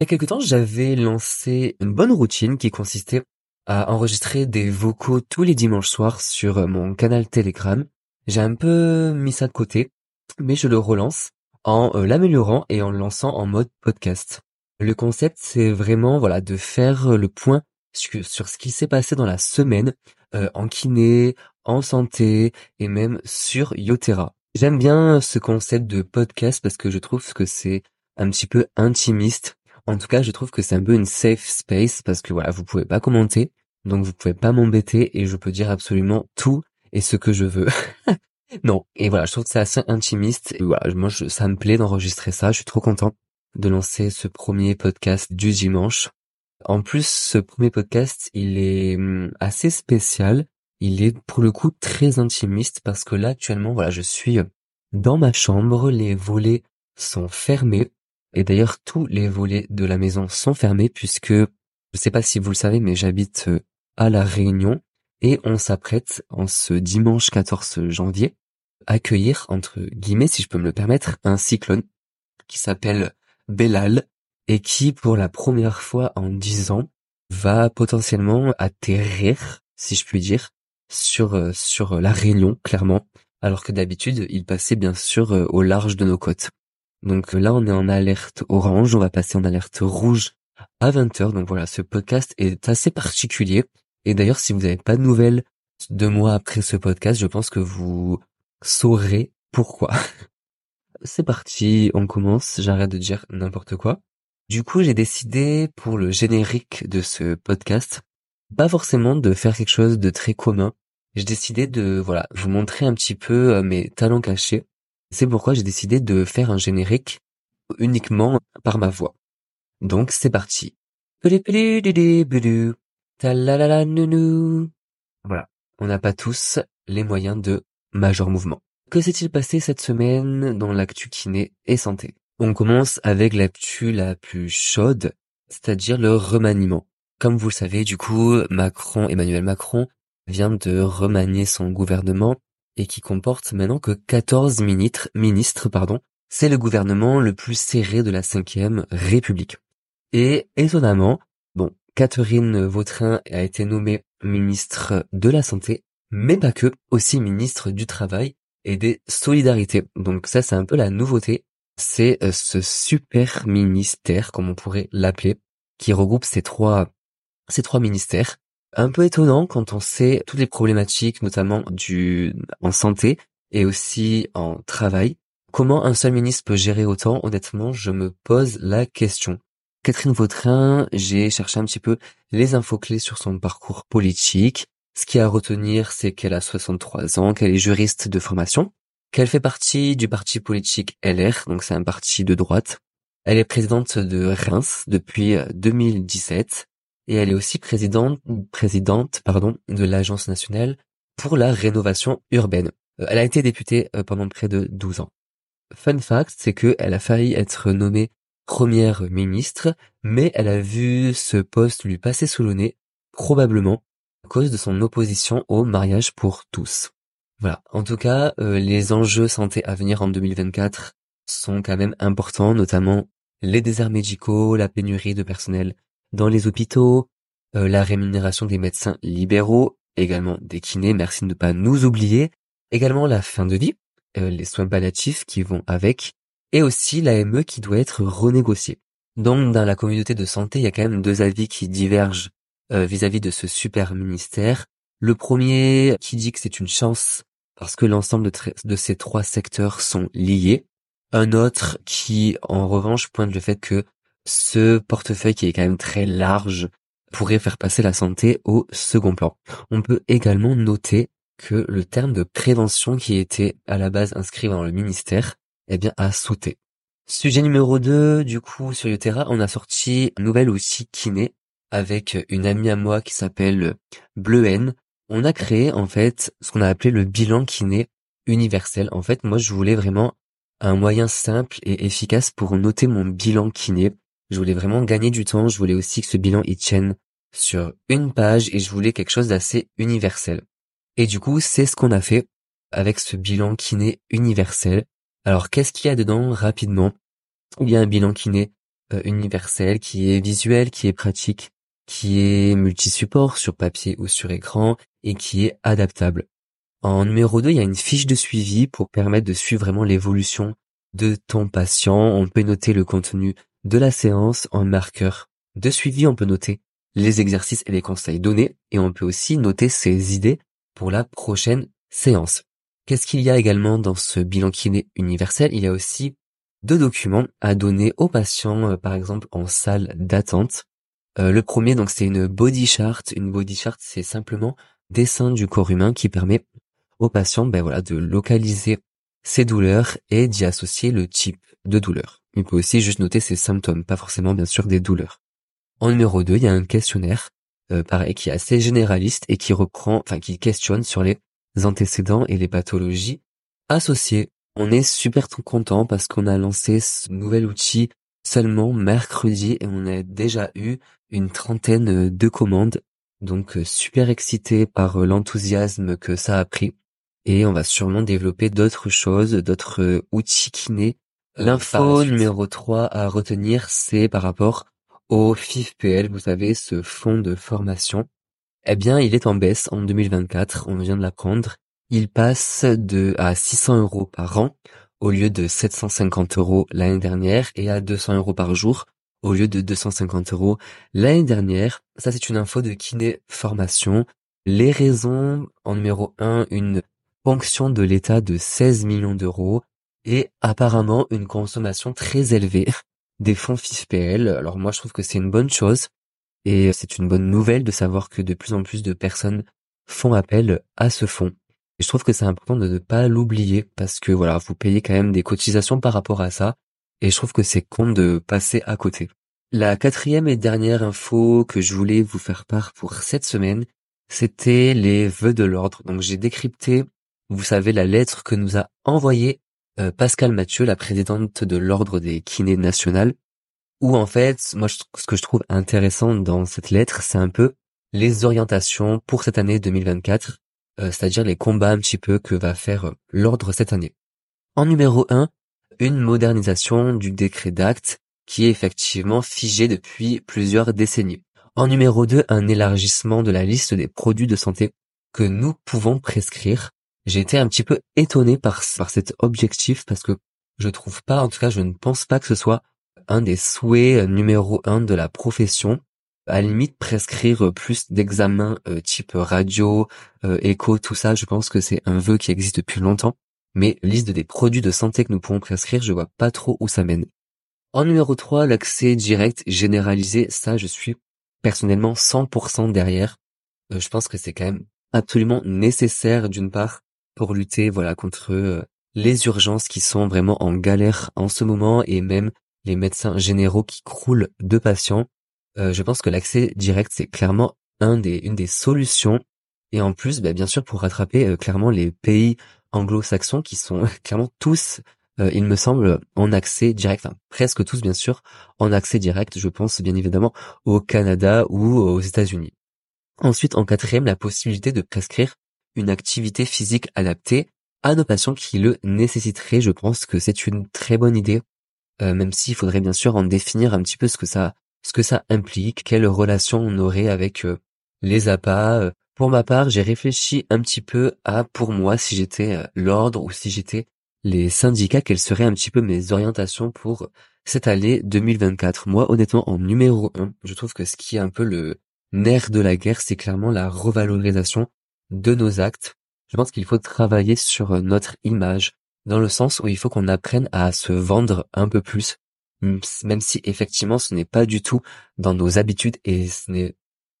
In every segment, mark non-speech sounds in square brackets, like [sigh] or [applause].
Il y a quelque temps, j'avais lancé une bonne routine qui consistait à enregistrer des vocaux tous les dimanches soirs sur mon canal Telegram. J'ai un peu mis ça de côté, mais je le relance en euh, l'améliorant et en le lançant en mode podcast. Le concept, c'est vraiment voilà de faire le point sur, ce qui s'est passé dans la semaine euh, en kiné, en santé et même sur Yotera. J'aime bien ce concept de podcast parce que je trouve que c'est un petit peu intimiste. En tout cas, je trouve que c'est un peu une safe space parce que voilà, vous pouvez pas commenter, donc vous pouvez pas m'embêter et je peux dire absolument tout et ce que je veux. [laughs] non. Et voilà, je trouve que c'est assez intimiste. Et voilà, moi, je, ça me plaît d'enregistrer ça. Je suis trop content de lancer ce premier podcast du dimanche. En plus, ce premier podcast, il est hum, assez spécial. Il est pour le coup très intimiste parce que là, actuellement, voilà, je suis dans ma chambre. Les volets sont fermés. Et d'ailleurs, tous les volets de la maison sont fermés puisque, je sais pas si vous le savez, mais j'habite euh, à La Réunion et on s'apprête en ce dimanche 14 janvier accueillir, entre guillemets, si je peux me le permettre, un cyclone qui s'appelle Bellal et qui, pour la première fois en dix ans, va potentiellement atterrir, si je puis dire, sur, euh, sur la Réunion, clairement, alors que d'habitude, il passait bien sûr euh, au large de nos côtes. Donc là, on est en alerte orange, on va passer en alerte rouge à 20h. Donc voilà, ce podcast est assez particulier et d'ailleurs, si vous n'avez pas de nouvelles de moi après ce podcast, je pense que vous saurez pourquoi. [laughs] C'est parti, on commence, j'arrête de dire n'importe quoi. Du coup, j'ai décidé pour le générique de ce podcast, pas forcément de faire quelque chose de très commun. J'ai décidé de, voilà, vous montrer un petit peu euh, mes talents cachés. C'est pourquoi j'ai décidé de faire un générique uniquement par ma voix. Donc, c'est parti. Voilà. On n'a pas tous les moyens de majeur mouvement. Que s'est-il passé cette semaine dans l'actu kiné et santé? On commence avec l'actu la plus chaude, c'est-à-dire le remaniement. Comme vous le savez, du coup, Macron, Emmanuel Macron, vient de remanier son gouvernement et qui comporte maintenant que 14 ministres, ministres, pardon. C'est le gouvernement le plus serré de la cinquième République. Et étonnamment, bon, Catherine Vautrin a été nommée ministre de la Santé, mais pas que, aussi ministre du Travail et des Solidarités. Donc ça, c'est un peu la nouveauté. C'est euh, ce super ministère, comme on pourrait l'appeler, qui regroupe ces trois, ces trois ministères. Un peu étonnant quand on sait toutes les problématiques, notamment du, en santé et aussi en travail. Comment un seul ministre peut gérer autant? Honnêtement, je me pose la question. Catherine Vautrin, j'ai cherché un petit peu les infos clés sur son parcours politique. Ce qui a à retenir, c'est qu'elle a 63 ans, qu'elle est juriste de formation, qu'elle fait partie du parti politique LR, donc c'est un parti de droite. Elle est présidente de Reims depuis 2017 et elle est aussi présidente, présidente pardon, de l'Agence nationale pour la rénovation urbaine. Euh, elle a été députée euh, pendant près de 12 ans. Fun fact, c'est qu'elle a failli être nommée première ministre, mais elle a vu ce poste lui passer sous le nez, probablement à cause de son opposition au mariage pour tous. Voilà. En tout cas, euh, les enjeux santé à venir en 2024 sont quand même importants, notamment les déserts médicaux, la pénurie de personnel dans les hôpitaux, euh, la rémunération des médecins libéraux, également des kinés, merci de ne pas nous oublier, également la fin de vie, euh, les soins palliatifs qui vont avec, et aussi l'AME qui doit être renégociée. Donc dans la communauté de santé, il y a quand même deux avis qui divergent euh, vis-à-vis de ce super ministère. Le premier qui dit que c'est une chance parce que l'ensemble de, de, ces trois secteurs sont liés. Un autre qui, en revanche, pointe le fait que ce portefeuille qui est quand même très large pourrait faire passer la santé au second plan. On peut également noter que le terme de prévention qui était à la base inscrit dans le ministère eh bien, à sauter. Sujet numéro 2, du coup, sur Yotera, on a sorti un nouvel outil kiné avec une amie à moi qui s'appelle Bleu On a créé, en fait, ce qu'on a appelé le bilan kiné universel. En fait, moi, je voulais vraiment un moyen simple et efficace pour noter mon bilan kiné. Je voulais vraiment gagner du temps. Je voulais aussi que ce bilan il tienne sur une page et je voulais quelque chose d'assez universel. Et du coup, c'est ce qu'on a fait avec ce bilan kiné universel. Alors qu'est-ce qu'il y a dedans rapidement? Il y a un bilan kiné euh, universel, qui est visuel, qui est pratique, qui est multi-support sur papier ou sur écran et qui est adaptable. En numéro 2, il y a une fiche de suivi pour permettre de suivre vraiment l'évolution de ton patient. On peut noter le contenu de la séance en marqueur de suivi. On peut noter les exercices et les conseils donnés et on peut aussi noter ses idées pour la prochaine séance. Qu'est-ce qu'il y a également dans ce bilan kiné universel? Il y a aussi deux documents à donner aux patients, euh, par exemple en salle d'attente. Euh, le premier, donc, c'est une body chart. Une body chart, c'est simplement dessin du corps humain qui permet aux patients, ben voilà, de localiser ses douleurs et d'y associer le type de douleur. Il peut aussi juste noter ses symptômes, pas forcément bien sûr des douleurs. En numéro 2, il y a un questionnaire, euh, pareil, qui est assez généraliste et qui reprend, enfin qui questionne sur les antécédents et les pathologies associées. On est super content parce qu'on a lancé ce nouvel outil seulement mercredi et on a déjà eu une trentaine de commandes. Donc euh, super excité par euh, l'enthousiasme que ça a pris. Et on va sûrement développer d'autres choses, d'autres outils kinés. L'info numéro 3 à retenir, c'est par rapport au FIFPL, vous savez, ce fonds de formation, eh bien, il est en baisse en 2024, on vient de l'apprendre. Il passe de à 600 euros par an au lieu de 750 euros l'année dernière et à 200 euros par jour au lieu de 250 euros l'année dernière. Ça, c'est une info de kiné formation. Les raisons, en numéro 1, une ponction de l'État de 16 millions d'euros et apparemment une consommation très élevée [laughs] des fonds FIFPL. Alors moi, je trouve que c'est une bonne chose et c'est une bonne nouvelle de savoir que de plus en plus de personnes font appel à ce fonds. Et je trouve que c'est important de ne pas l'oublier parce que voilà, vous payez quand même des cotisations par rapport à ça. Et je trouve que c'est con de passer à côté. La quatrième et dernière info que je voulais vous faire part pour cette semaine, c'était les vœux de l'ordre. Donc j'ai décrypté, vous savez, la lettre que nous a envoyée Pascal Mathieu, la présidente de l'ordre des kinés nationales, où en fait, moi, ce que je trouve intéressant dans cette lettre, c'est un peu les orientations pour cette année 2024, euh, c'est-à-dire les combats un petit peu que va faire euh, l'ordre cette année. En numéro 1, une modernisation du décret d'acte qui est effectivement figé depuis plusieurs décennies. En numéro 2, un élargissement de la liste des produits de santé que nous pouvons prescrire j'ai été un petit peu étonné par, par cet objectif parce que je trouve pas, en tout cas, je ne pense pas que ce soit un des souhaits euh, numéro un de la profession. À la limite, prescrire plus d'examens euh, type radio, euh, écho, tout ça, je pense que c'est un vœu qui existe depuis longtemps. Mais liste des produits de santé que nous pouvons prescrire, je vois pas trop où ça mène. En numéro 3, l'accès direct généralisé, ça, je suis personnellement 100% derrière. je pense que c'est quand même absolument nécessaire d'une part pour lutter voilà contre euh, les urgences qui sont vraiment en galère en ce moment et même les médecins généraux qui croulent de patients. Euh, je pense que l'accès direct c'est clairement une des solutions et en plus bah, bien sûr pour rattraper euh, clairement les pays anglo-saxons qui sont [laughs] clairement tous il me semble en accès direct enfin presque tous bien sûr en accès direct je pense bien évidemment au Canada ou aux États-Unis. Ensuite en quatrième la possibilité de prescrire une activité physique adaptée à nos patients qui le nécessiteraient. Je pense que c'est une très bonne idée, euh, même s'il faudrait bien sûr en définir un petit peu ce que ça, ce que ça implique, quelle relation on aurait avec euh, les APA. Euh, pour ma part, j'ai réfléchi un petit peu à, pour moi, si j'étais l'ordre ou si j'étais les syndicats, quelles seraient un petit peu mes orientations pour cette année 2024. Moi, honnêtement, en numéro un, je trouve que ce qui est un peu le nerf de la guerre, c'est clairement la revalorisation de nos actes. Je pense qu'il faut travailler sur euh, notre image, dans le sens où il faut qu'on apprenne à se vendre un peu plus, même si effectivement ce n'est pas du tout dans nos habitudes et ce n'est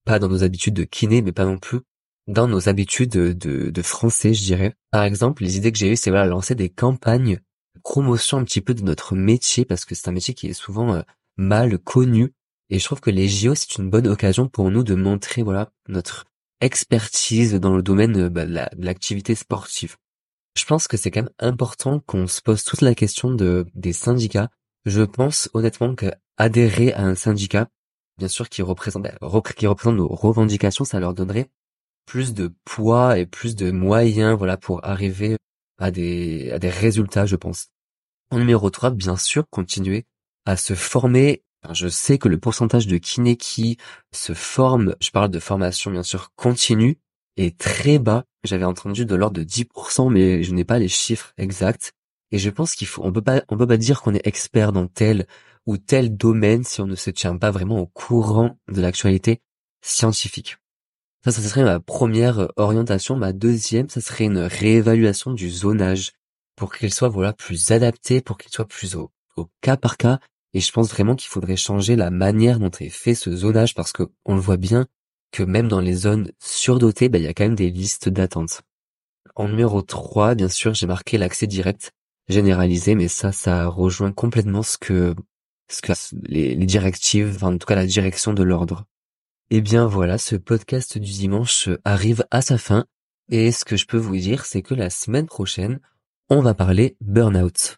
pas dans nos habitudes de kiné, mais pas non plus dans nos habitudes de, de, français, je dirais. Par exemple, les idées que j'ai eues, c'est voilà, lancer des campagnes de promotion un petit peu de notre métier, parce que c'est un métier qui est souvent euh, mal connu. Et je trouve que les JO, c'est une bonne occasion pour nous de montrer, voilà, notre expertise dans le domaine euh, bah, de l'activité sportive. Je pense que c'est quand même important qu'on se pose toute la question de des syndicats. Je pense honnêtement que adhérer à un syndicat, bien sûr qui représente bah, qui représente nos revendications, ça leur donnerait plus de poids et plus de moyens voilà pour arriver à des à des résultats, je pense. En numéro 3, bien sûr, continuer à se former je sais que le pourcentage de kinés qui se forment, je parle de formation bien sûr continue, est très bas. J'avais entendu de l'ordre de 10%, mais je n'ai pas les chiffres exacts. Et je pense qu'il faut, on peut pas, peut pas dire qu'on est expert dans tel ou tel domaine si on ne se tient pas vraiment au courant de l'actualité scientifique. Ça, ça serait ma première orientation. Ma deuxième, ça serait une réévaluation du zonage pour qu'il soit voilà plus adapté, pour qu'il soit plus au cas par cas. Et je pense vraiment qu'il faudrait changer la manière dont est fait ce zonage parce que on le voit bien que même dans les zones surdotées, bah, il y a quand même des listes d'attente. En numéro 3, bien sûr, j'ai marqué l'accès direct généralisé, mais ça, ça rejoint complètement ce que, ce que les, les directives, enfin, en tout cas la direction de l'ordre. Eh bien voilà, ce podcast du dimanche arrive à sa fin, et ce que je peux vous dire, c'est que la semaine prochaine, on va parler burn-out.